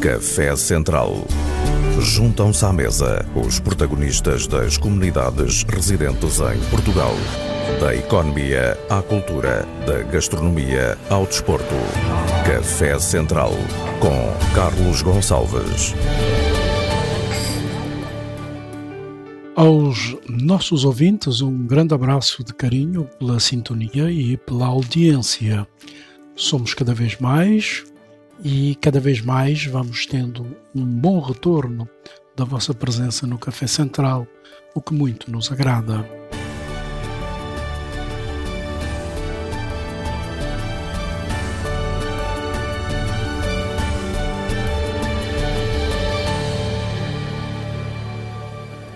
Café Central. Juntam-se à mesa os protagonistas das comunidades residentes em Portugal. Da economia à cultura, da gastronomia ao desporto. Café Central com Carlos Gonçalves. Aos nossos ouvintes, um grande abraço de carinho pela sintonia e pela audiência. Somos cada vez mais e cada vez mais vamos tendo um bom retorno da vossa presença no Café Central, o que muito nos agrada.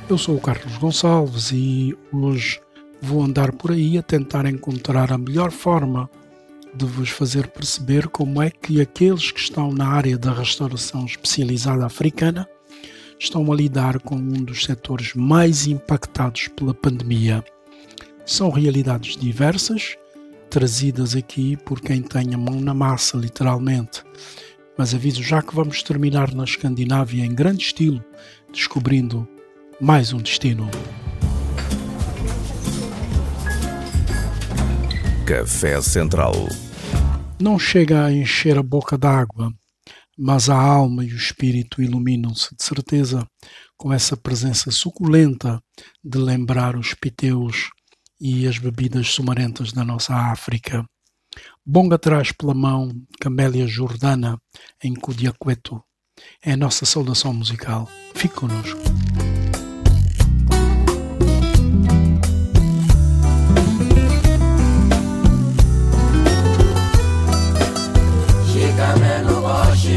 Eu sou o Carlos Gonçalves e hoje vou andar por aí a tentar encontrar a melhor forma de vos fazer perceber como é que aqueles que estão na área da restauração especializada africana estão a lidar com um dos setores mais impactados pela pandemia. São realidades diversas, trazidas aqui por quem tem a mão na massa, literalmente. Mas aviso já que vamos terminar na Escandinávia em grande estilo, descobrindo mais um destino. Café Central. Não chega a encher a boca d'água, mas a alma e o espírito iluminam-se de certeza com essa presença suculenta de lembrar os piteus e as bebidas sumarentas da nossa África. Bonga traz pela mão Camélia Jordana em Cudiacueto. É a nossa saudação musical. Fique connosco.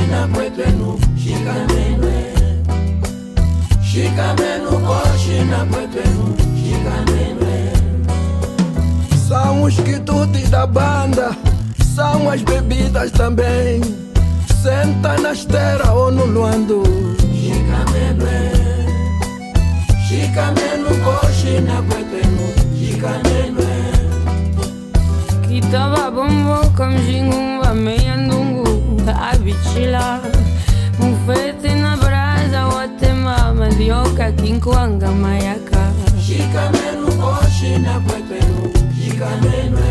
Shina kwetwenu shikamenwe shikamenu koshina kwetwenu shikamenwe são os quitutes da banda são as bebidas também. Senta na esteira ou no luando shikamenwe shikamenu koshina kwetwenu shikamenwe kitaba bombo kamjingumba meyandungu abichila mufete na braza watemama ndioka kinkwanga mayaka shikamenu oshina kwepenu shikamenwe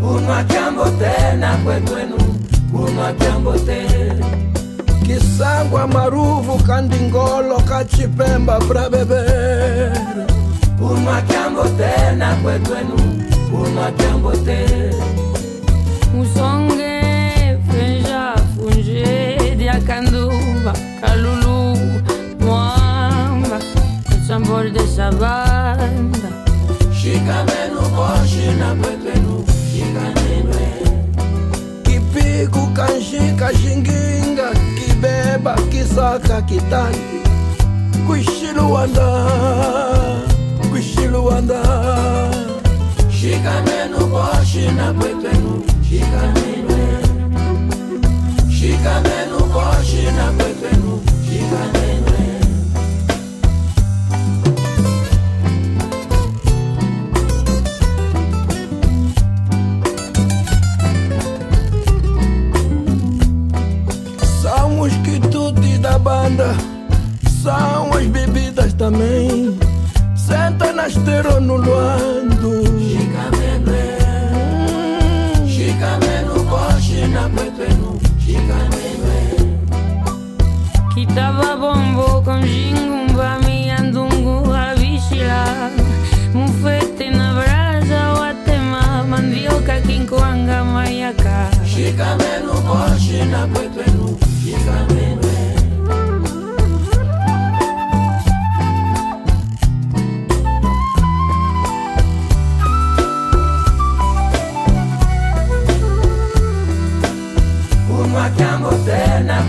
Kunwa jambo tena kwekwenu, kunwa jambo tena Kisangwa, Maruvu, Kandingolo, Kachipemba, Brabebere. Unwa chambo tena kwekwenu, unwa chambo tena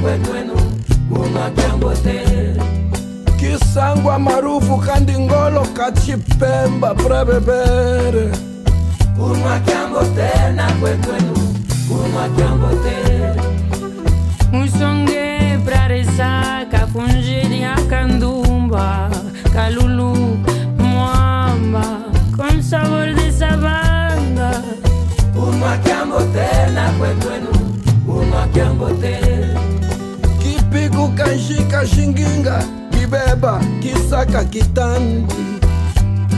kwenwenu bunga kisangwa marufu kandi ngolo kachipemba brebebere bunga dangote na kwenwenu bunga dangote musonge praresa kafunjiri akandumba kalulu muamba con sabor de sabana bunga dangote na kwenwenu bunga dangote kwetwenu unakyambote kipiku kanshika shinginga kibeba kisaka kitandi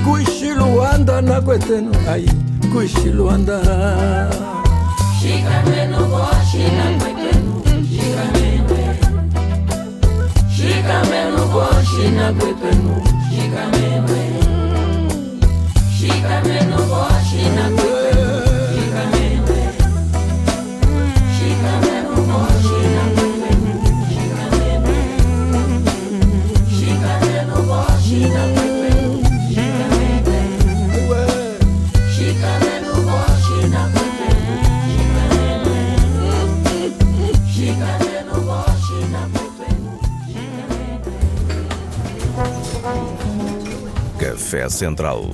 kuishi luanda na kwetenu ai kuishi luanda. Shikameno boshi na kwetenu Shikameno Shikameno boshi na kwetenu Shikameno Shikameno boshi na kwetenu Café Central.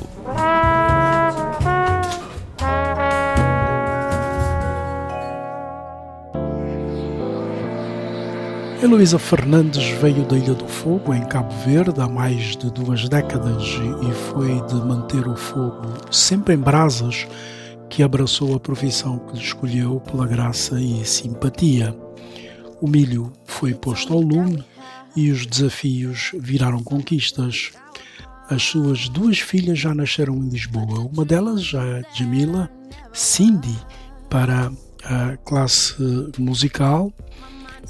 Heloísa Fernandes veio da Ilha do Fogo, em Cabo Verde, há mais de duas décadas e foi de manter o fogo sempre em brasas que abraçou a profissão que escolheu pela graça e simpatia. O milho foi posto ao lume e os desafios viraram conquistas. As suas duas filhas já nasceram em Lisboa. Uma delas, a Jamila, Cindy, para a classe musical,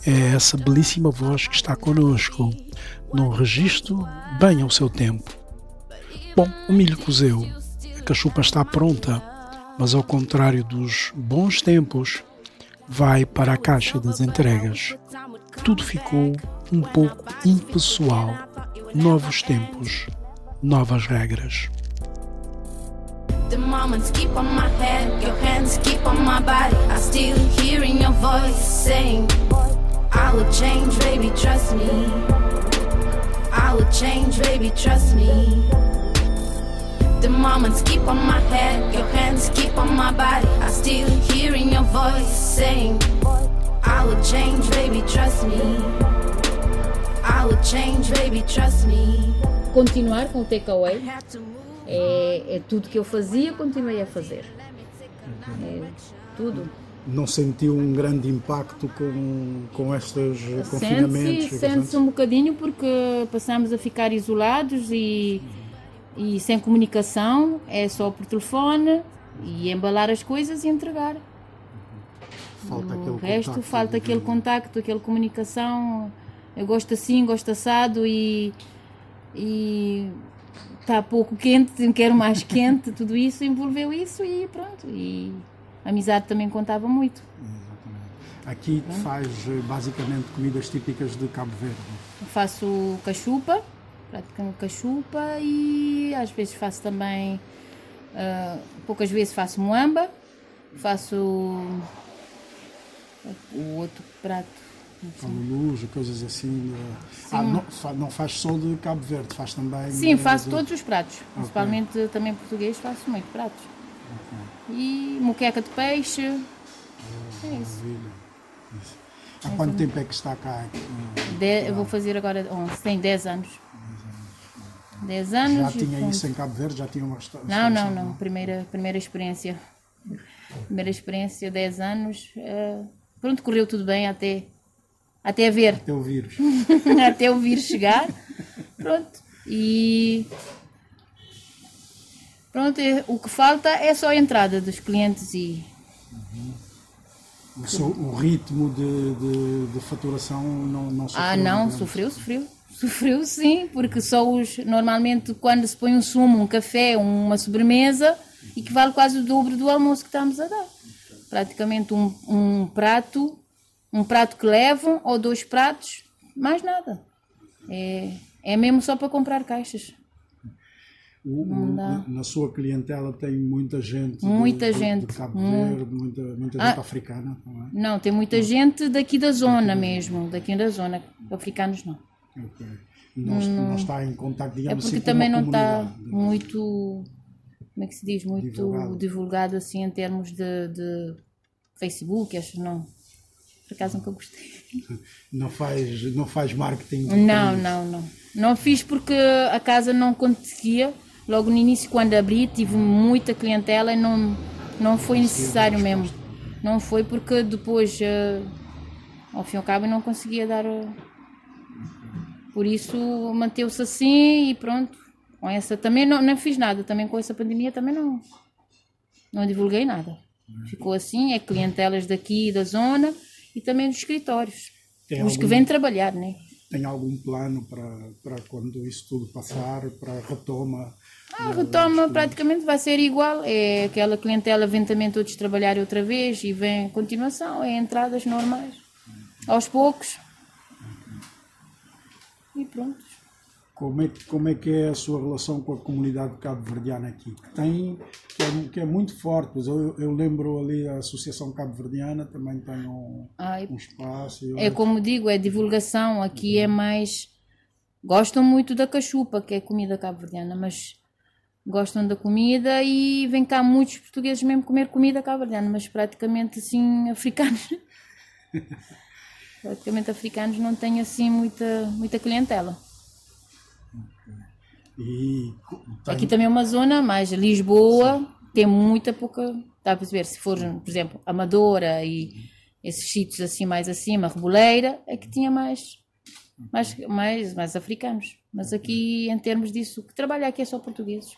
é essa belíssima voz que está conosco, num registro bem ao seu tempo. Bom, o milho cozeu, a cachupa está pronta, mas ao contrário dos bons tempos, vai para a caixa das entregas. Tudo ficou um pouco impessoal. Novos tempos, novas regras. The moments keep on my head, your hands keep on my body. I still hearing your voice saying, I will change, baby, trust me. I will change, baby, trust me. The moments keep on my head, your hands keep on my body. I still hearing your voice saying, I will change, baby, trust me. I will change, baby, trust me. Continuar com o takeaway. É, é tudo que eu fazia, continuei a fazer. É tudo. Não sentiu um grande impacto com, com estes confinamentos? Sente-se sente um bocadinho porque passamos a ficar isolados e, e sem comunicação, é só por telefone e embalar as coisas e entregar. Falta o aquele resto contacto falta de- aquele contacto, aquela comunicação. Eu gosto assim, gosto assado e e está pouco quente, quero mais quente, tudo isso envolveu isso e pronto. E a amizade também contava muito. Aqui faz eh, basicamente comidas típicas de Cabo Verde. Faço cachupa, praticamente cachupa e às vezes faço também, ah, poucas vezes faço moamba, faço o outro prato. Calulus, coisas assim. eh. Ah, não, não faz só de Cabo Verde, faz também. Sim, eh, faço de- todos os pratos, principalmente também português, faço muito pratos. E moqueca de peixe. É isso. Maravilha. Isso. Há quanto tempo é que está cá? eh, De- vou fazer agora 11, tem 10 anos. 10 anos. Já tinha pronto. isso em Cabo Verde? Já tinha uma histó- Não, não, instalação, não. Primeira, primeira experiência. Primeira experiência, 10 anos. eh, pronto, correu tudo bem até, até ver. Até o vírus. até o vírus chegar. Pronto. E. Pronto, é- o que falta é só a entrada dos clientes e. O, seu- o ritmo de, de, de faturação não, não sofreu. Ah, não, grande- sofreu, sofreu. Sofreu sim, porque só os. Normalmente, quando se põe um sumo, um café, uma sobremesa, equivale quase o dobro do almoço que estamos a dar. Praticamente um, um prato, um prato que levam, ou dois pratos, mais nada. É, é mesmo só para comprar caixas. O- Não na, na sua clientela tem muita gente. Muita gente, De Cabo mu- Verde, muita, muita Ah. gente africana também. Não, tem muita gente daqui da zona mesmo, daqui da zona. Africanos não. Ok. Não, não está em contato, É digamos porque assim, também não está comunidade. muito, como é que se diz, muito Divulgado. divulgado, assim em termos de, de Facebook, acho não. Por acaso nunca gostei. Não faz, não faz marketing. Não, não, não. Não fiz porque a casa não conseguia. Logo no início, quando abri, tive muita clientela e não, não foi necessário mesmo. não foi porque depois, eh, ao fim e ao cabo, não conseguia dar. eh, Por isso manteve-se assim e pronto. Com essa também não, não fiz nada, também com essa pandemia também não, não divulguei nada. Ficou assim, é clientelas daqui da zona e também dos escritórios. Tem os que algum- vêm trabalhar, né? Tem algum plano para, para quando isso tudo passar, para a retoma? A retoma praticamente vai ser igual, é aquela clientela vem também todos trabalhar outra vez e vem continuação, é entradas normais, aos poucos. E pronto. Como é, que- como é que é a sua relação com a comunidade cabo-verdiana aqui? Que, tem, que, é, que é muito forte. Eu, eu lembro ali a Associação Cabo-Verdiana também tem um, Ai, um espaço. É como digo, é divulgação, aqui é mais. Gostam muito da cachupa, que é comida cabo-verdiana, mas gostam da comida e vem cá muitos portugueses mesmo comer comida cabo-verdiana, mas praticamente assim africanos. praticamente africanos não têm assim muita, muita clientela. E tem- Aqui também é uma zona, mais Lisboa tem muita pouca. Está a perceber? Se for, por exemplo, Amadora e esses sítios assim mais acima, Reboleira, é que tinha mais, mais, mais, mais africanos. Mas aqui, em termos disso, o que trabalha aqui é só portugueses.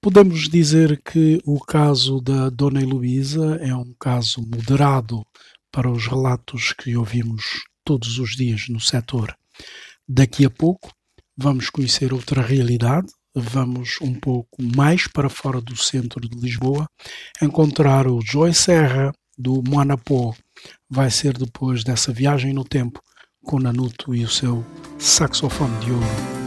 Podemos dizer que o caso da Dona Heloísa é um caso moderado para os relatos que ouvimos todos os dias no setor. Daqui a pouco vamos conhecer outra realidade, vamos um pouco mais para fora do centro de Lisboa, encontrar o Joy Serra do Moanapó. Vai ser depois dessa viagem no tempo com Nanuto e o seu saxofone de ouro.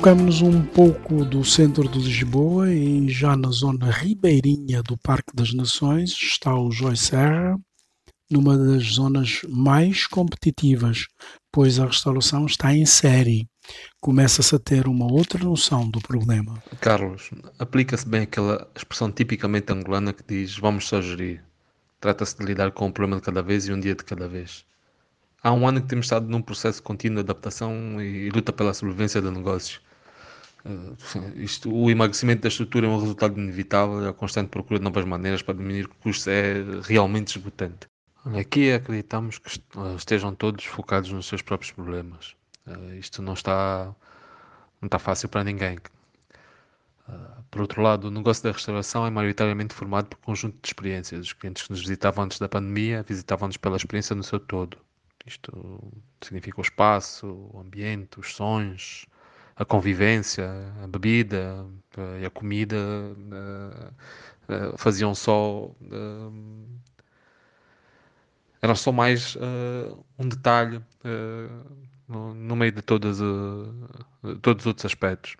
Deslocamos-nos um pouco do centro de Lisboa e já na zona ribeirinha do Parque das Nações está o Joy Serra, numa das zonas mais competitivas, pois a restauração está em série. Começa-se a ter uma outra noção do problema. Carlos, aplica-se bem aquela expressão tipicamente angolana que diz vamos só gerir. Trata-se de lidar com um problema de cada vez e um dia de cada vez. Há um ano que temos estado num processo contínuo de adaptação e luta pela sobrevivência do negócio. Uh, isto, o emagrecimento da estrutura é um resultado inevitável, a constante procura de novas maneiras para diminuir custos é realmente esgotante. Aqui acreditamos que estejam todos focados nos seus próprios problemas. Uh, isto não está, não está fácil para ninguém. Por outro lado, o negócio da restauração é maioritariamente formado por conjunto de experiências. Os clientes que nos visitavam antes da pandemia visitavam-nos pela experiência no seu todo. Isto significa o espaço, o ambiente, os sons, a convivência, a bebida uh, e a comida faziam só era só mais um detalhe no, meio de todas, todos os outros aspectos.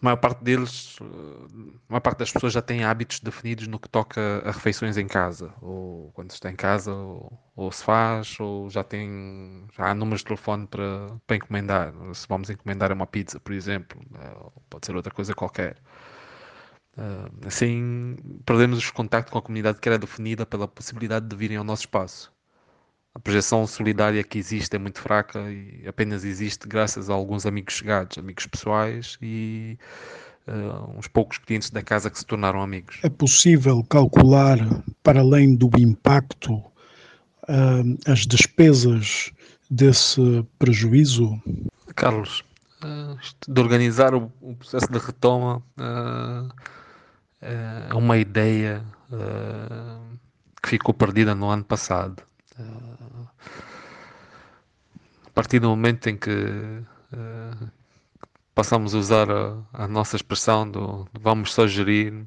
A maior parte deles, a maior parte das pessoas já tem hábitos definidos no que toca a refeições em casa, ou quando se está em casa, ou, ou se faz, ou já tem já há números de telefone para, para encomendar. Se vamos encomendar uma pizza, por exemplo, pode ser outra coisa qualquer. Uh, assim, perdemos o contacto com a comunidade que era definida pela possibilidade de virem ao nosso espaço. A projeção solidária que existe é muito fraca e apenas existe graças a alguns amigos chegados, amigos pessoais e uh, uns poucos clientes da casa que se tornaram amigos. É possível calcular, para além do impacto, uh, as despesas desse prejuízo? Carlos, de organizar o, o, processo de retoma é uma ideia uh, que ficou perdida no ano passado. Uh, a partir do momento em que uh, passamos a usar a, a, nossa expressão do, vamos só gerir.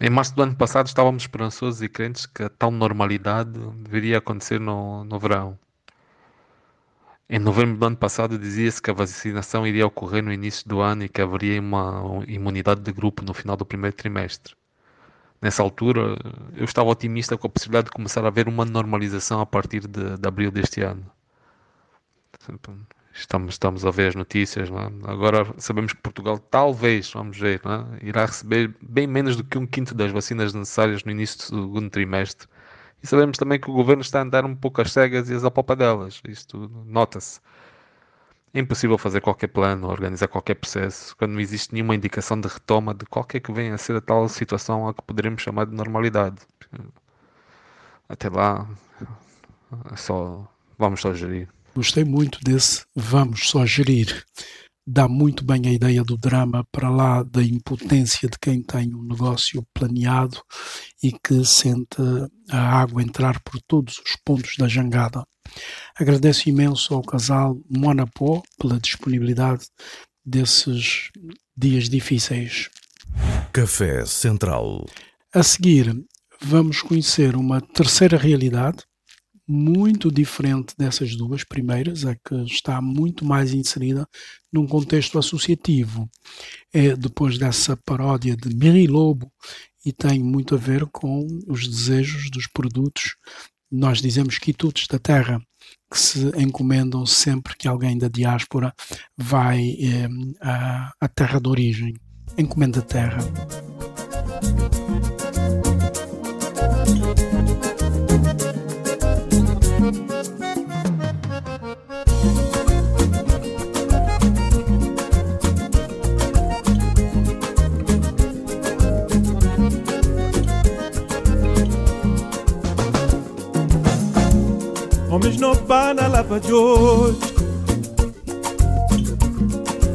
em março do ano passado estávamos esperançosos e crentes que a tal normalidade deveria acontecer no, no verão. Em novembro do ano passado dizia-se que a vacinação iria ocorrer no início do ano e que haveria uma imunidade de grupo no final do primeiro trimestre. Nessa altura, eu estava otimista com a possibilidade de começar a haver uma normalização a partir de, de abril deste ano. Estamos, estamos a ver as notícias. É? Agora sabemos que Portugal, talvez, vamos ver, é? irá receber bem menos do que um quinto das vacinas necessárias no início do segundo trimestre e sabemos também que o governo está a andar um pouco às cegas e às apalpadelas. Isto nota-se. É impossível fazer qualquer plano, organizar qualquer processo, quando não existe nenhuma indicação de retoma de qualquer que venha a ser a tal situação a que poderemos chamar de normalidade. Até lá, é só vamos só gerir. Gostei muito desse vamos só gerir dá muito bem a ideia do drama para lá da impotência de quem tem um negócio planeado e que sente a água entrar por todos os pontos da jangada. Agradeço imenso ao casal Monapó pela disponibilidade desses dias difíceis. Café Central. A seguir, vamos conhecer uma terceira realidade muito diferente dessas duas primeiras, é que está muito mais inserida num contexto associativo. É depois dessa paródia de Miri Lobo e tem muito a ver com os desejos dos produtos, nós dizemos quitudes da terra, que se encomendam sempre que alguém da diáspora vai eh, à, à terra de origem. Encomenda terra. Homens não na lava de hoje.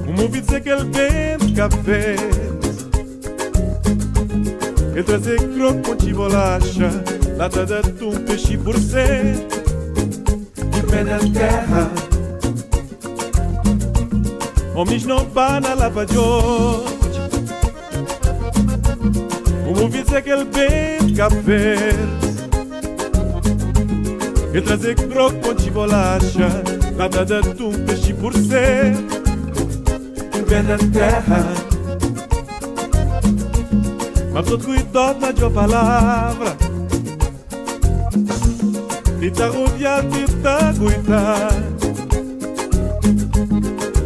Como ouvi dizer que ele vende café Ele trazer croco com bolacha Lata de atum, peixe por ser De pé na terra. Homens não na lava de hoje. Como ouvi dizer que ele vende café E trazer croco com de bolacha Nada de tum peixe por ser. Pé na terra. Mas todo cuidado na tua palavra. E tá rodeado e tá cuidado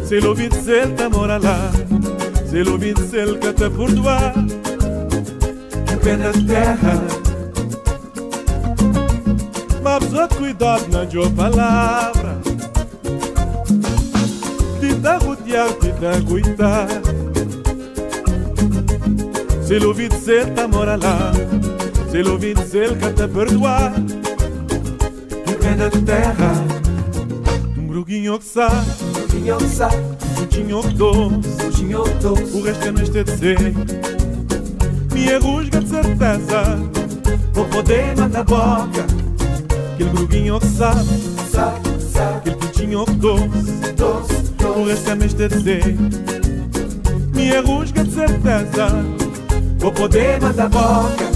Se l'ouvid cel ta mora lá Se cel que te perdoar Pé na terra Mas outro cuidado na tua palavra. Te tá rodeado, te tá cuidado Se l'ouvid cel ta mora lá. Se l'ouvid cel que te perdoar Pé na terra. Um bruguinho que sabe. Tinha que sabe, um tinho doce, tinha doce. O resto é neste de ser. Me rusga de certeza, Vou poder mandar boca aquele gruguinho que sabe, Sabe, sabe, aquele pintinho doce, doce, o doce resto é de. Me rusga de certeza, Vou poder mandar boca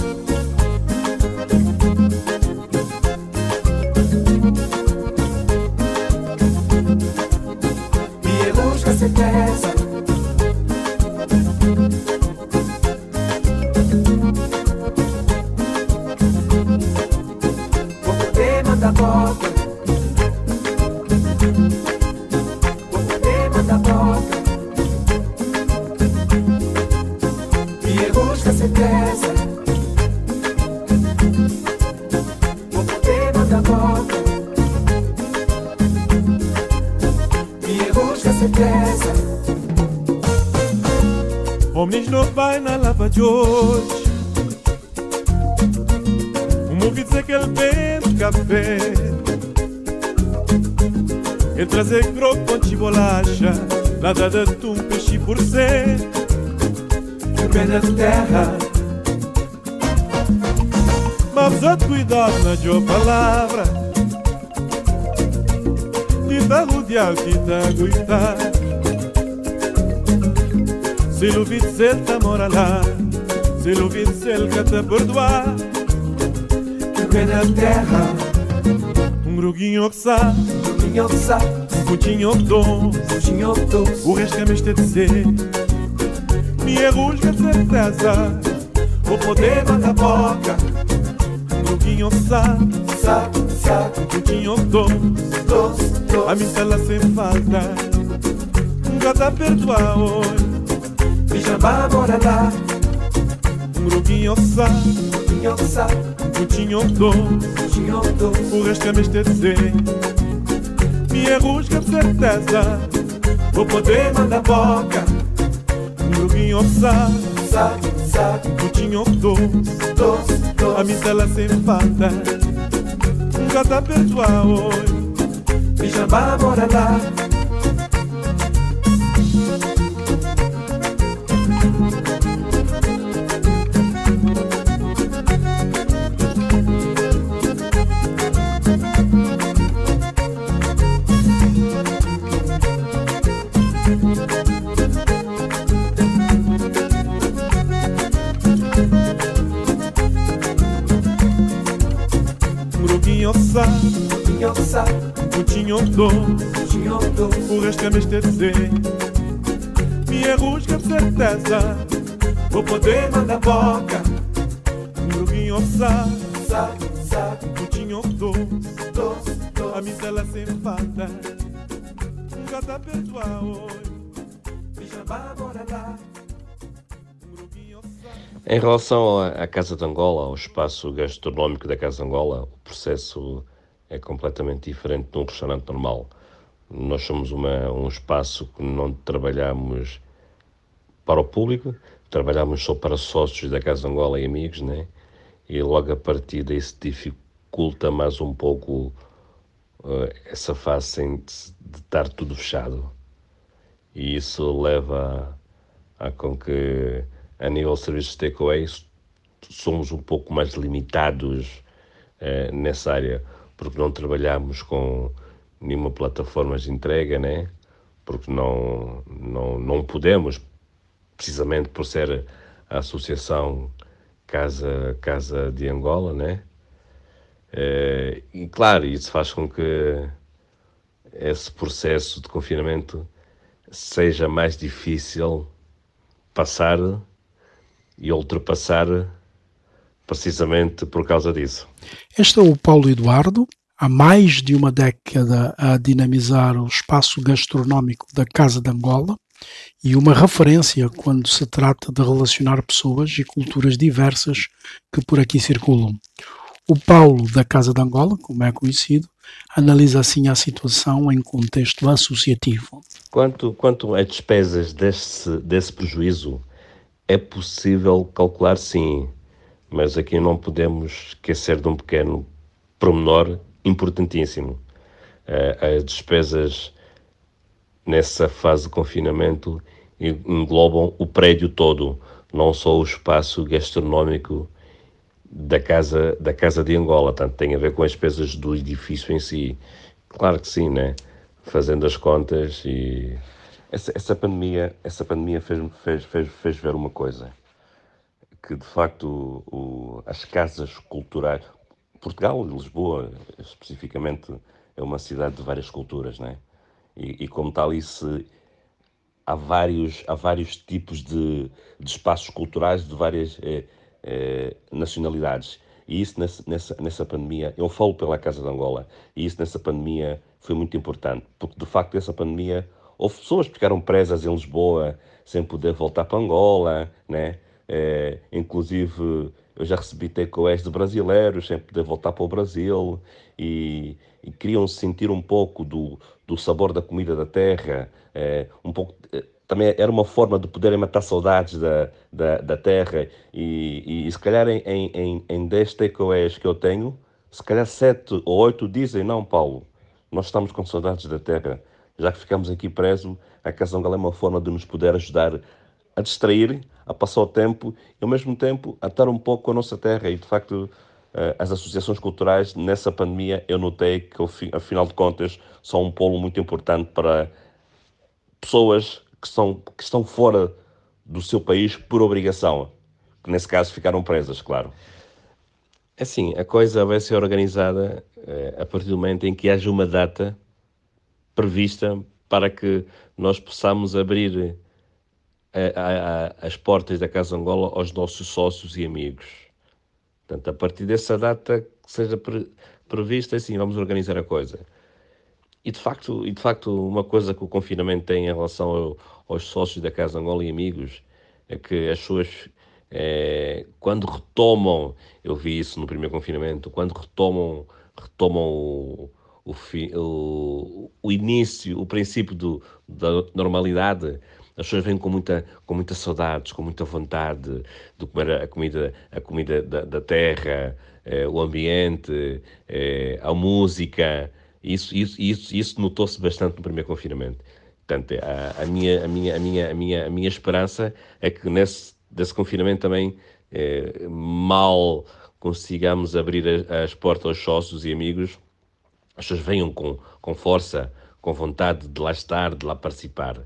de hoje. Um ouvi dizer que ele vende café. Ele trazer croco com de bolacha, nada de tum peixe por ser. Pé na terra Mas outro cuidado na tua palavra dá rodear, te dá cuidar Se l'ouvid cel ta mora lá Se cel que te perdoar Pé na terra Um gruguinho que sabe, Tinha que sabe, um putinho que doce tinha doce O resto é mestre de ser Me rusga de certeza Vou poder mandar boca Um gruguinho que sabe, Sabe, sabe, um putinho que doce doce, A mim tá lá sem falta Nunca tá perdoar hoje Me chama bora lá Sabe, um putinho que doce O resto é ser Me rusga certeza. Vou poder mandar boca. Que sabe Sabe, sabe, Putinho doce, doce, a lá sem falta Nunca tá perdoar hoje Me chama bora lá Que sabe, putinho doce tinha doce O resto é mestre de ser Me rusga de certeza Vou poder mandar boca. Um gruguinho Falta Nunca tá Em relação à Casa de Angola, ao espaço gastronómico da Casa de Angola, o processo é completamente diferente de um restaurante normal. Nós somos uma, um espaço que não trabalhamos para o público, trabalhamos só para sócios da Casa Angola e amigos, né? E logo a partir daí se dificulta mais um pouco essa fase de, estar tudo fechado. E isso leva a, a com que, a nível de serviços de takeaway, somos um pouco mais limitados eh, nessa área, porque não trabalhamos com nenhuma plataforma de entrega, né? porque não, não, não podemos, precisamente por ser a associação Casa, Casa de Angola, né? Eh, e claro, isso faz com que esse processo de confinamento seja mais difícil passar e ultrapassar precisamente por causa disso. Este é o Paulo Eduardo, há mais de uma década a dinamizar o espaço gastronómico da Casa de Angola e uma referência quando se trata de relacionar pessoas e culturas diversas que por aqui circulam. O Paulo da Casa de Angola, como é conhecido, analisa assim a situação em contexto associativo. Quanto, quanto a despesas desse, desse prejuízo, é possível calcular sim, mas aqui não podemos esquecer de um pequeno promenor importantíssimo. Uh, as despesas nessa fase de confinamento englobam o prédio todo, não só o espaço gastronómico da casa, da casa de Angola, tanto tem a ver com as despesas do edifício em si. Claro que sim, né? Fazendo as contas e essa, essa pandemia, essa pandemia fez, fez, fez, fez ver uma coisa, que de facto o, as casas culturais, Portugal, Lisboa especificamente, é uma cidade de várias culturas, né? E, e como tal isso há vários, há vários tipos de, de espaços culturais de várias eh, eh, nacionalidades. E isso nessa, nessa, nessa pandemia, eu falo pela Casa de Angola, e isso nessa pandemia foi muito importante, porque de facto essa pandemia houve pessoas que ficaram presas em Lisboa sem poder voltar para Angola, né? É, inclusive eu já recebi takeaways de brasileiros sem poder voltar para o Brasil e, e queriam sentir um pouco do, do sabor da comida da terra, é, um pouco também era uma forma de poderem matar saudades da, da, da terra. E, e, e, se calhar em, em, em 10 takeaways que eu tenho, se calhar 7 ou 8 dizem, não Paulo, nós estamos com saudades da terra, já que ficamos aqui presos, a Casa é uma forma de nos poder ajudar a distrair, a passar o tempo e ao mesmo tempo a estar um pouco com a nossa terra. E de facto eh, as associações culturais nessa pandemia eu notei que afinal de contas são um polo muito importante para pessoas que, são, que estão fora do seu país por obrigação, que nesse caso ficaram presas, claro. É assim, a coisa vai ser organizada é, a partir do momento em que haja uma data prevista para que nós possamos abrir a, a, a, as portas da Casa Angola aos nossos sócios e amigos. Portanto, a partir dessa data que seja pre, prevista, assim, vamos organizar a coisa. E de facto, e de facto uma coisa que o confinamento tem em relação ao, aos sócios da Casa Angola e amigos é que as suas é, quando retomam, eu vi isso no primeiro confinamento, quando retomam, retomam o, o, o, o início, o princípio do, da normalidade, as pessoas vêm com muita, com muita saudades, com muita vontade de comer a comida, a comida da, da terra, é, o ambiente, é, a música, isso, isso, isso, isso notou-se bastante no primeiro confinamento. Portanto, a, a, minha, a, minha, a, minha, a, minha, a minha esperança é que nesse desse confinamento também eh, mal consigamos abrir as portas aos sócios e amigos, as pessoas venham com, com força, com vontade de lá estar, de lá participar.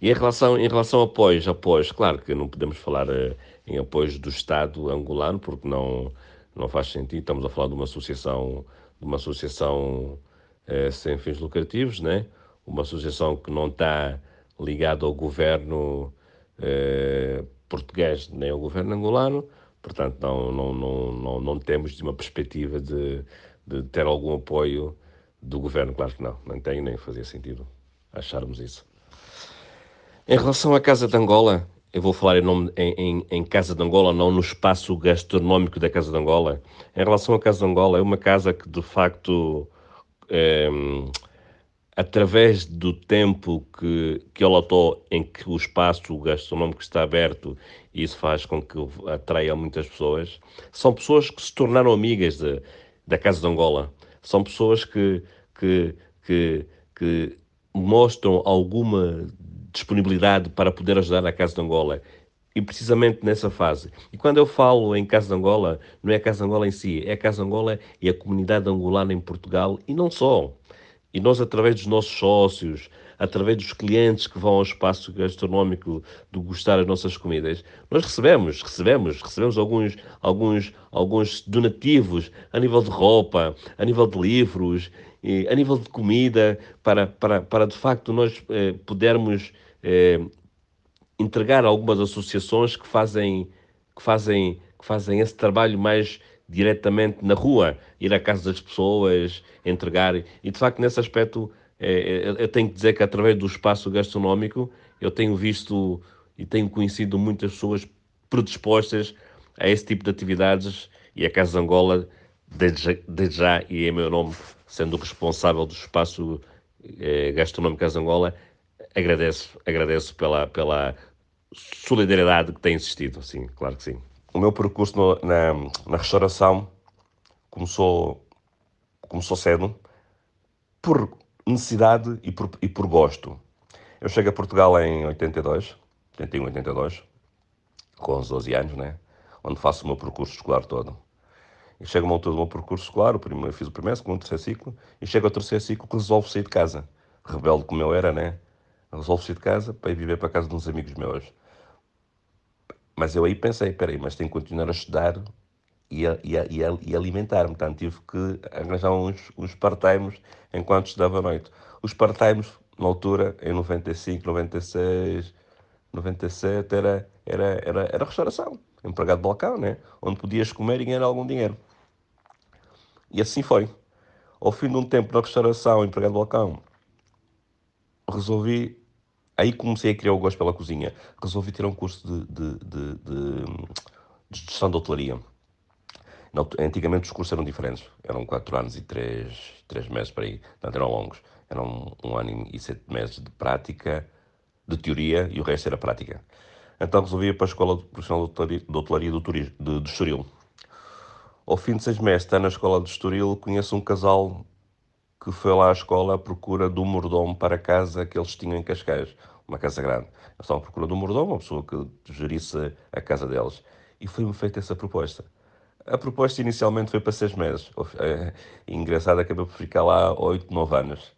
E em relação, em relação a apoios, apoios, claro que não podemos falar eh, em apoios do Estado angolano, porque não, não faz sentido, estamos a falar de uma associação, de uma associação é, sem fins lucrativos, né? uma associação que não está ligada ao governo é, português nem ao governo angolano, portanto não, não, não, não, não temos uma perspectiva de, de ter algum apoio do governo, claro que não, não tem nem fazia sentido acharmos isso. Em relação à Casa de Angola, eu vou falar em, nome, em, em, em, Casa de Angola, não no espaço gastronómico da Casa de Angola. Em relação à Casa de Angola, é uma casa que de facto é, através do tempo que, que ela está em que o espaço gastronómico está aberto, e isso faz com que atraia muitas pessoas, são pessoas que se tornaram amigas de, da Casa de Angola. São pessoas que, que, que, que mostram alguma disponibilidade para poder ajudar a Casa de Angola. E precisamente nessa fase. E quando eu falo em Casa de Angola, não é Casa de Angola em si, é Casa de Angola e a comunidade angolana em Portugal e não só. E nós, através dos nossos sócios, através dos clientes que vão ao espaço gastronómico degustar as nossas comidas, nós recebemos, recebemos, recebemos alguns, alguns, alguns donativos a nível de roupa, a nível de livros, a nível de comida, para, para, para de facto nós eh, pudermos eh, entregar algumas associações que fazem, que, fazem, que fazem esse trabalho mais diretamente na rua, ir à casa das pessoas, entregar. E de facto, nesse aspecto, é, eu tenho que dizer que através do espaço gastronómico eu tenho visto e tenho conhecido muitas pessoas predispostas a esse tipo de atividades e a Casa de Angola, desde, desde já, e é meu nome, sendo responsável do espaço eh, gastronómico Casa Angola, agradeço, agradeço pela, pela solidariedade que tem existido, sim, claro que sim. O meu percurso no, na, na restauração começou, começou cedo, por necessidade e por, e por gosto. Eu chego a Portugal em 82, 81, 82, com uns 12 anos, né? onde faço o meu percurso escolar todo. E chego a uma altura do meu percurso escolar, o primeiro, fiz o primeiro, segundo, terceiro ciclo, e chego ao terceiro ciclo que resolvo sair de casa. Rebelde como eu era, né? Resolvo sair de casa para ir viver para a casa de uns amigos meus. Mas eu aí pensei, peraí, mas tenho que continuar a estudar e, a, e, a, e, alimentar-me. Portanto, tive que arranjar uns, uns part-times enquanto estudava à noite. Os part-times, na altura, em 95, 96, 97, era, era, era, era restauração. Empregado de balcão, né? Onde podias comer e ganhar algum dinheiro. E assim foi. Ao fim de um tempo na restauração, empregado de balcão, resolvi. Aí comecei a criar o gosto pela cozinha. Resolvi ter um curso de, de, de, de, de gestão de hotelaria. Antigamente os cursos eram diferentes, eram 4 anos e 3, 3 meses para aí, portanto eram longos. Eram um ano e 7 meses de prática, de teoria e o resto era prática. Então resolvi ir para a Escola Profissional de Hotelaria do, Turismo, de, de Estoril. Ao fim de seis meses de estar na Escola de Estoril, conheço um casal que foi lá à escola à procura do mordomo para a casa que eles tinham em Cascais, uma casa grande. Eles estavam à procura do mordomo, uma pessoa que gerisse a casa deles. E foi-me feita essa proposta. A proposta inicialmente foi para seis meses. É, engraçado, acabei por ficar lá oito, nove anos.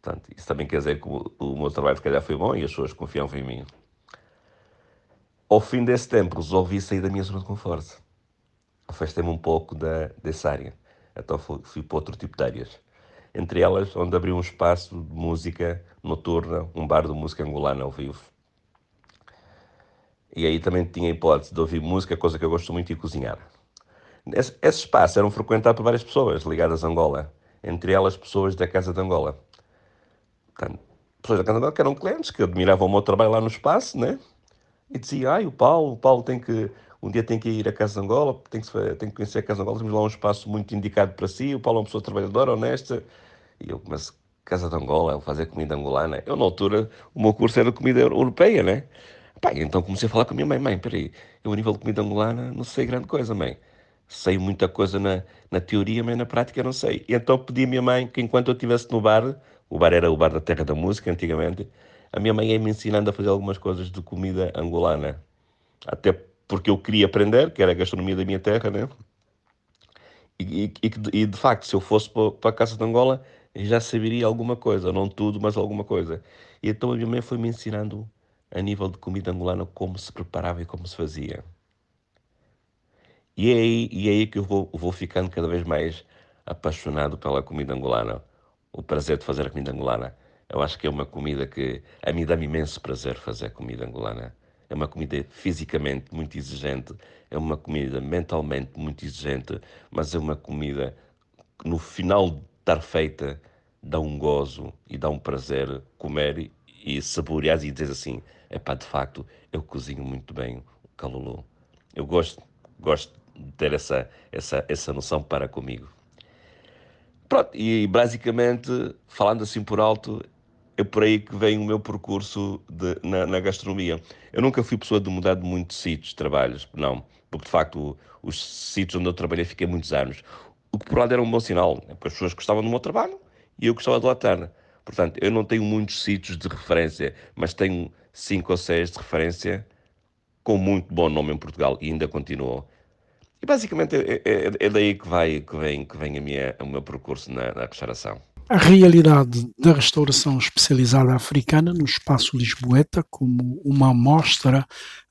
Portanto, isso também quer dizer que o, o meu trabalho, se calhar, foi bom e as pessoas confiavam em mim. Ao fim desse tempo, resolvi sair da minha zona de conforto. Afastei-me um pouco da, dessa área. Então fui, fui para outro tipo de áreas. Entre elas, onde abri um espaço de música noturna, um bar de música angolana ao vivo. E aí também tinha a hipótese de ouvir música, coisa que eu gosto muito, e cozinhar. Esse, esse espaço era frequentado por várias pessoas ligadas a Angola, entre elas pessoas da Casa de Angola. Portanto, pessoas da Casa de Angola que eram clientes, que admiravam o meu trabalho lá no espaço, né? E diziam, ai, o Paulo, o Paulo tem que, um dia tem que ir à Casa Angola, tem que, tem que conhecer a Casa Angola, temos lá um espaço muito indicado para si, o Paulo é uma pessoa trabalhadora, honesta. E eu, mas Casa de Angola, fazer comida angolana. Eu, na altura, o meu curso era comida europeia, né? Pá, então comecei a falar com a minha mãe, mãe, peraí, eu a nível de comida angolana não sei grande coisa, mãe sei muita coisa na, na teoria, mas na prática não sei. E então pedi à minha mãe que enquanto eu estivesse no bar, o bar era o bar da Terra da Música antigamente, a minha mãe ia-me ensinando a fazer algumas coisas de comida angolana. Até porque eu queria aprender, que era a gastronomia da minha terra, né? E, e, e de facto, se eu fosse para a Casa de Angola, já saberia alguma coisa, não tudo, mas alguma coisa. E então a minha mãe foi me ensinando, a nível de comida angolana, como se preparava e como se fazia. E é aí, e é aí que eu vou, vou ficando cada vez mais apaixonado pela comida angolana. O prazer de fazer a comida angolana. Eu acho que é uma comida que a mim dá-me imenso prazer fazer comida angolana. É uma comida fisicamente muito exigente, é uma comida mentalmente muito exigente, mas é uma comida que no final de estar feita dá um gozo e dá um prazer comer e saborear e dizer assim: é pá, de facto, eu cozinho muito bem o calulu. Eu gosto, gosto ter essa, essa, essa noção para comigo. Pronto, e basicamente, falando assim por alto, é por aí que vem o meu percurso de, na, na, gastronomia. Eu nunca fui pessoa de mudar de muitos sítios de trabalhos, não, porque de facto os sítios onde eu trabalhei fiquei muitos anos. O que por lado era um bom sinal, né? porque as pessoas gostavam do meu trabalho e eu gostava de lá estar. Portanto, eu não tenho muitos sítios de referência, mas tenho cinco ou seis de referência com muito bom nome em Portugal e ainda continuou. E basicamente é, é, é, daí que, vai, que, vem, que vem a minha, o meu percurso na, na restauração. A realidade da restauração especializada africana no espaço Lisboeta como uma amostra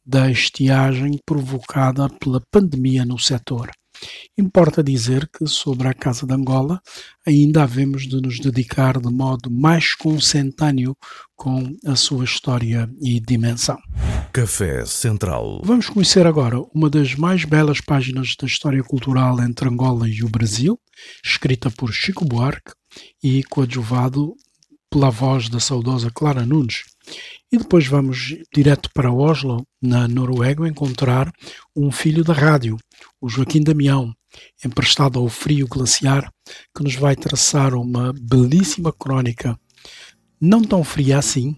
da estiagem provocada pela pandemia no setor. Importa dizer que sobre a Casa de Angola ainda havemos de nos dedicar de modo mais consentâneo com a sua história e dimensão. Café Central. Vamos conhecer agora uma das mais belas páginas da história cultural entre Angola e o Brasil, escrita por Chico Buarque e coadjuvado pela voz da saudosa Clara Nunes. E depois vamos direto para Oslo, na Noruega, encontrar um filho da rádio, o Joaquim Damião, emprestado ao frio glaciar, que nos vai traçar uma belíssima crónica, não tão fria assim,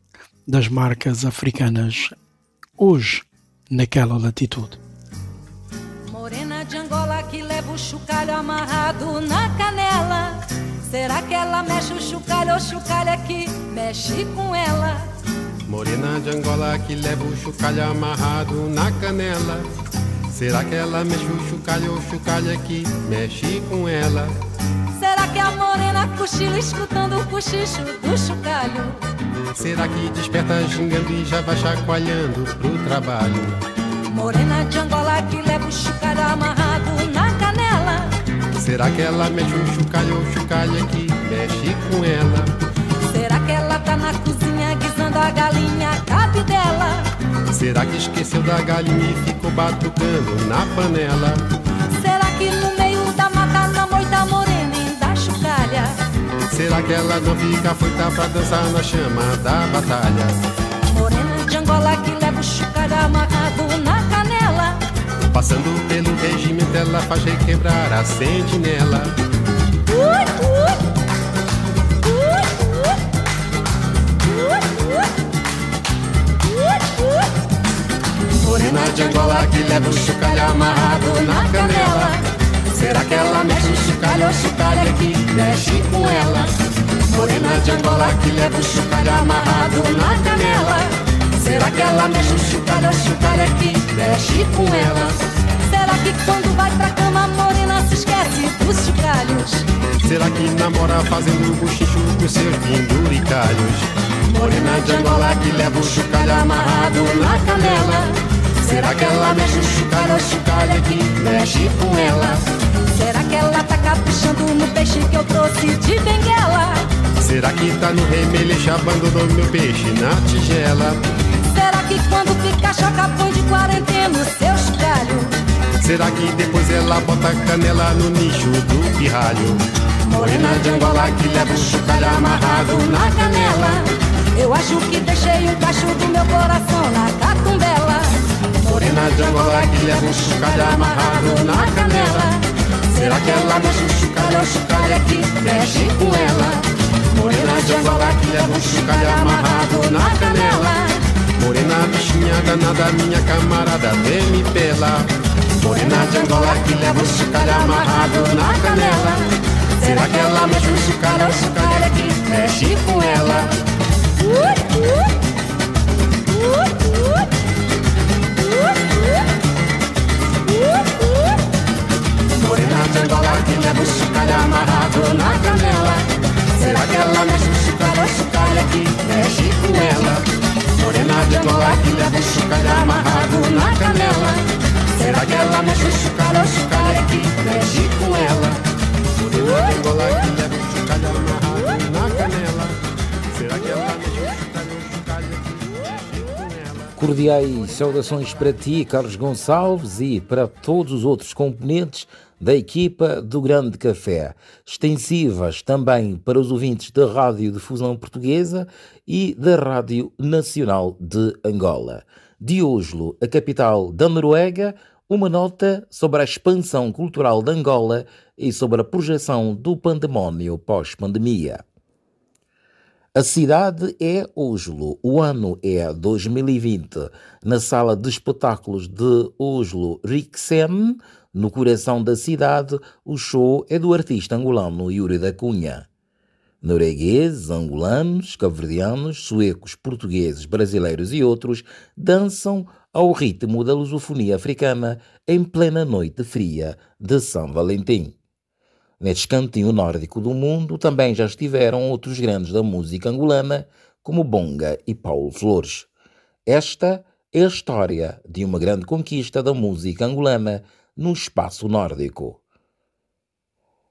das marcas africanas hoje naquela latitude. Morena de Angola que leva o chocalho amarrado na canela. Será que ela mexe o chocalho ou chocalho é que mexe com ela? Morena de Angola que leva o chocalho amarrado na canela. Será que ela mexe o chocalho ou o chocalho aqui mexe com ela? Será que a morena cochila escutando o cochicho do chocalho? Será que desperta gingando e já vai chacoalhando pro trabalho? Morena de Angola que leva o chocalho amarrado na. Será que ela mexe o chocalho ou o chocalho aqui mexe com ela? Será que ela tá na cozinha guisando a galinha cabe dela? Será que esqueceu da galinha e ficou batucando na panela? Será que no meio da mata na moita morena e da chocalha? Será que ela não fica foita pra dançar na chama da batalha? Morena de Angola que leva o chocalho amarrado. Passando pelo regimento ela faz requebrar a sentinela. Morena de Angola que leva o chocalho amarrado na canela. Será que ela mexe o chocalho ou chocalho que mexe com ela? Morena de Angola que leva o chocalho amarrado na canela. Será que ela mexe o chocalho ou chocalho que mexe com ela? Será que quando vai pra cama a morena se esquece dos chocalhos? Será que namora fazendo buchicho com seus penduricalhos? Morena de Angola que leva o chocalho amarrado na canela. Será que ela mexe o chocalho ou chocalho que mexe com ela? Será que ela tá caprichando no peixe que eu trouxe de Benguela? Será que tá no remeleixo abandonou meu peixe na tigela? Será que quando fica choca põe de quarentena o? Será que depois ela bota canela no nicho do pirralho? Morena de Angola que leva o chocalho amarrado na canela. Eu acho que deixei um cacho do meu coração na catumbela. Morena de Angola que leva um chocalho amarrado na canela. Será que ela mexe o chocalho ou chocalho que mexe com ela? Morena de Angola que leva um chocalho amarrado na canela. Morena bichinha danada, minha camarada, vem me pela. Morena de Angola que leva um chocalho amarrado na canela. Será que ela mexe o chocalho ou chocalho que mexe com ela? Morena de Angola que leva o chocalho amarrado na canela Será que ela mexe o chocalho ou chocalho que mexe com ela? Morena de Angola que leva o chocalho amarrado na canela Será que ela mexe o chocalho ou chocalho que mexe com ela? Morena de Angola que leva o chocalho amarrado na canela Será que ela mexe o chocalho ou chocalho que mexe com ela? Cordiais saudações para ti, Carlos Gonçalves, e para todos os outros componentes da equipa do Grande Café, extensivas também para os ouvintes da Rádio Difusão Portuguesa e da Rádio Nacional de Angola. De Oslo, a capital da Noruega, uma nota sobre a expansão cultural de Angola e sobre a projeção do pandemónio pós-pandemia. A cidade é Oslo, o ano é 2020. Na sala de espetáculos de Oslo Riksen, no coração da cidade, o show é do artista angolano Yuri da Cunha. Noruegueses, angolanos, cabo-verdianos, suecos, portugueses, brasileiros e outros dançam ao ritmo da lusofonia africana em plena noite fria de São Valentim. Neste cantinho nórdico do mundo também já estiveram outros grandes da música angolana, como Bonga e Paulo Flores. Esta é a história de uma grande conquista da música angolana no espaço nórdico.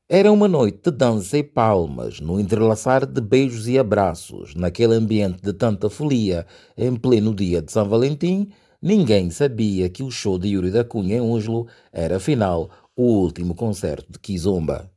Era uma noite de dança e palmas, no entrelaçar de beijos e abraços, naquele ambiente de tanta folia, em pleno dia de São Valentim, ninguém sabia que o show de Yuri da Cunha em Oslo era, afinal, o último concerto de Kizomba.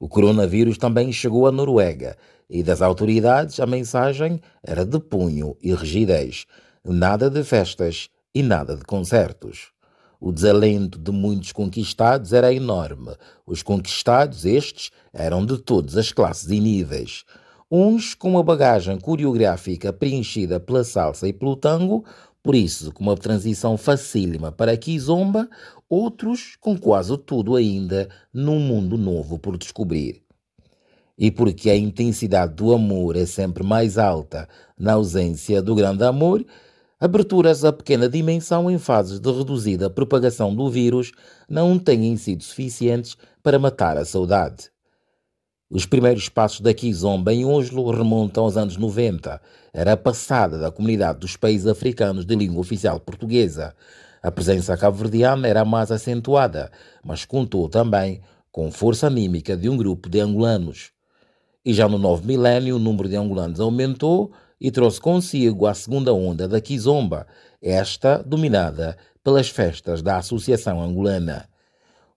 O coronavírus também chegou à Noruega e das autoridades a mensagem era de punho e rigidez, nada de festas e nada de concertos. O desalento de muitos conquistados era enorme. Os conquistados, estes, eram de todas as classes e níveis. Uns com uma bagagem coreográfica preenchida pela salsa e pelo tango, por isso com uma transição facílima para kizomba, outros com quase tudo ainda num mundo novo por descobrir. E porque a intensidade do amor é sempre mais alta na ausência do grande amor, Aberturas a pequena dimensão em fases de reduzida propagação do vírus não têm sido suficientes para matar a saudade. Os primeiros passos da Kizomba em Oslo remontam aos anos 90. Era a passada da comunidade dos países africanos de língua oficial portuguesa. A presença cabo-verdiana era mais acentuada, mas contou também com força anímica de um grupo de angolanos. E já no novo milénio o número de angolanos aumentou e trouxe consigo a segunda onda da Kizomba, esta dominada pelas festas da Associação Angolana.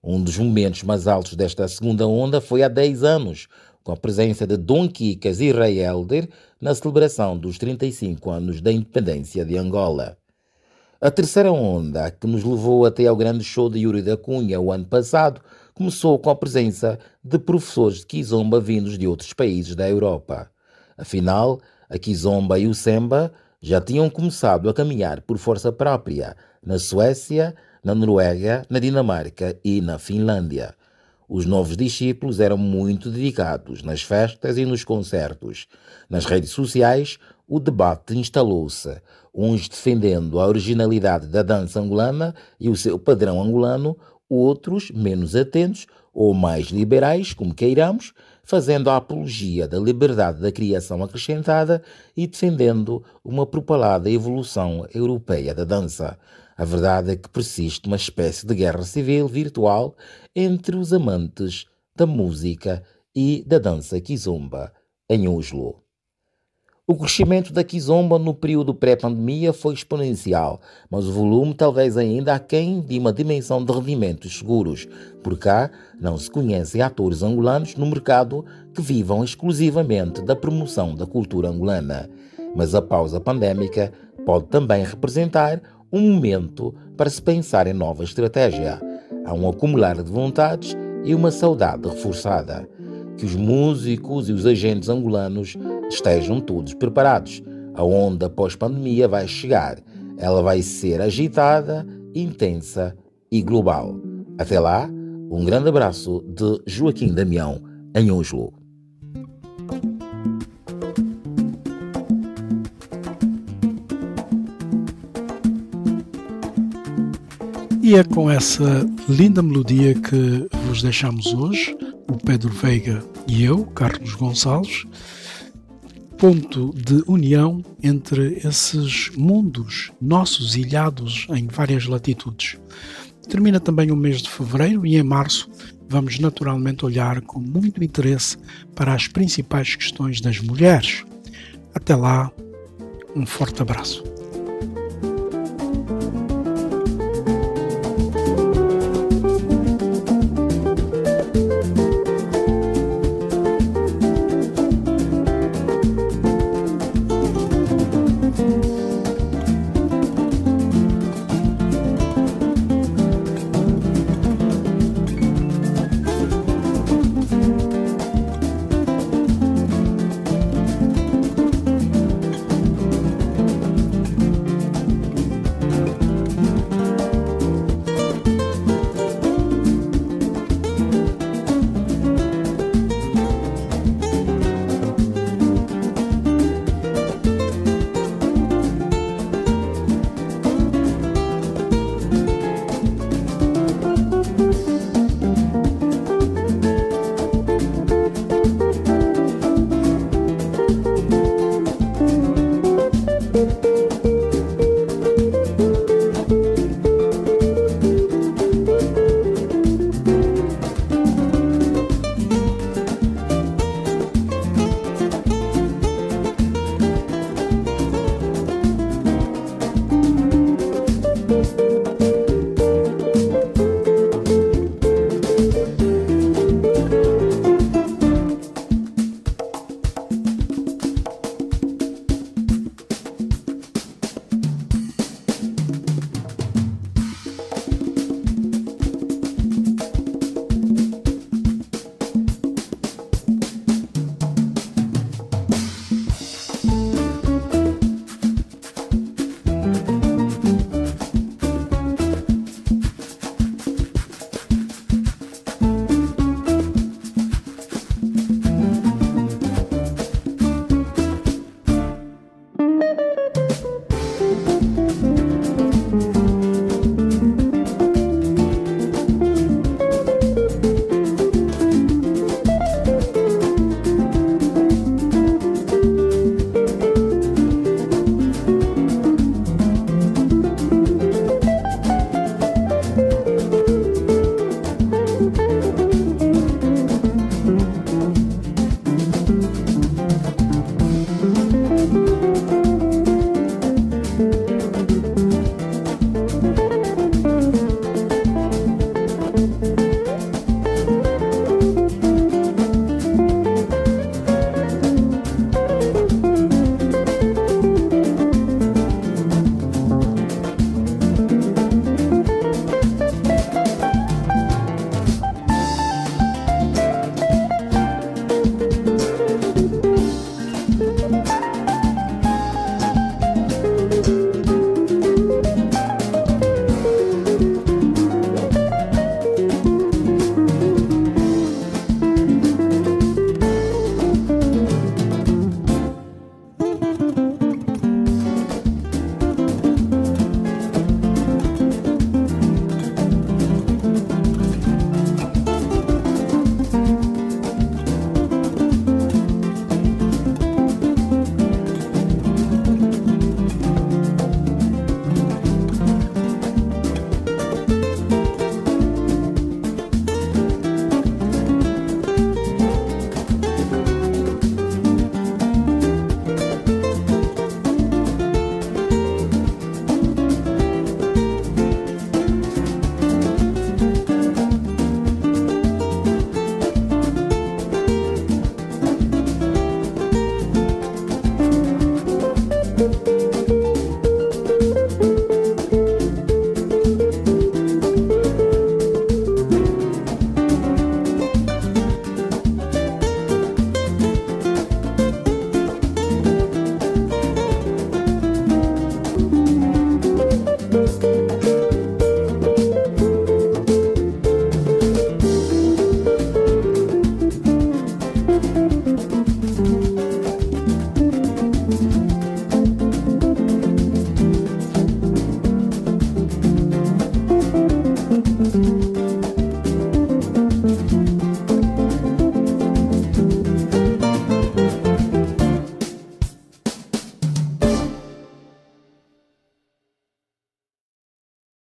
Um dos momentos mais altos desta segunda onda foi há 10 anos, com a presença de Dom Kikas e Rei Helder na celebração dos 35 anos da independência de Angola. A terceira onda, que nos levou até ao grande show de Yuri da Cunha o ano passado, começou com a presença de professores de Kizomba vindos de outros países da Europa. Afinal, a Kizomba e o Semba já tinham começado a caminhar por força própria na Suécia, na Noruega, na Dinamarca e na Finlândia. Os novos discípulos eram muito dedicados nas festas e nos concertos. Nas redes sociais, o debate instalou-se, uns defendendo a originalidade da dança angolana e o seu padrão angolano, outros menos atentos ou mais liberais, como queiramos, fazendo a apologia da liberdade da criação acrescentada e defendendo uma propalada evolução europeia da dança. A verdade é que persiste uma espécie de guerra civil virtual entre os amantes da música e da dança kizomba em Oslo. O crescimento da Kizomba no período pré-pandemia foi exponencial, mas o volume talvez ainda aquém de uma dimensão de rendimentos seguros. Por cá, não se conhecem atores angolanos no mercado que vivam exclusivamente da promoção da cultura angolana. Mas a pausa pandémica pode também representar um momento para se pensar em nova estratégia. Há um acumular de vontades e uma saudade reforçada que os músicos e os agentes angolanos estejam todos preparados. A onda pós-pandemia vai chegar. Ela vai ser agitada, intensa e global. Até lá, um grande abraço de Joaquim Damião, em Oslo. E é com essa linda melodia que vos deixamos hoje o Pedro Veiga e eu, Carlos Gonçalves, ponto de união entre esses mundos nossos ilhados em várias latitudes. Termina também o mês de fevereiro e em março vamos naturalmente olhar com muito interesse para as principais questões das mulheres. Até lá, um forte abraço.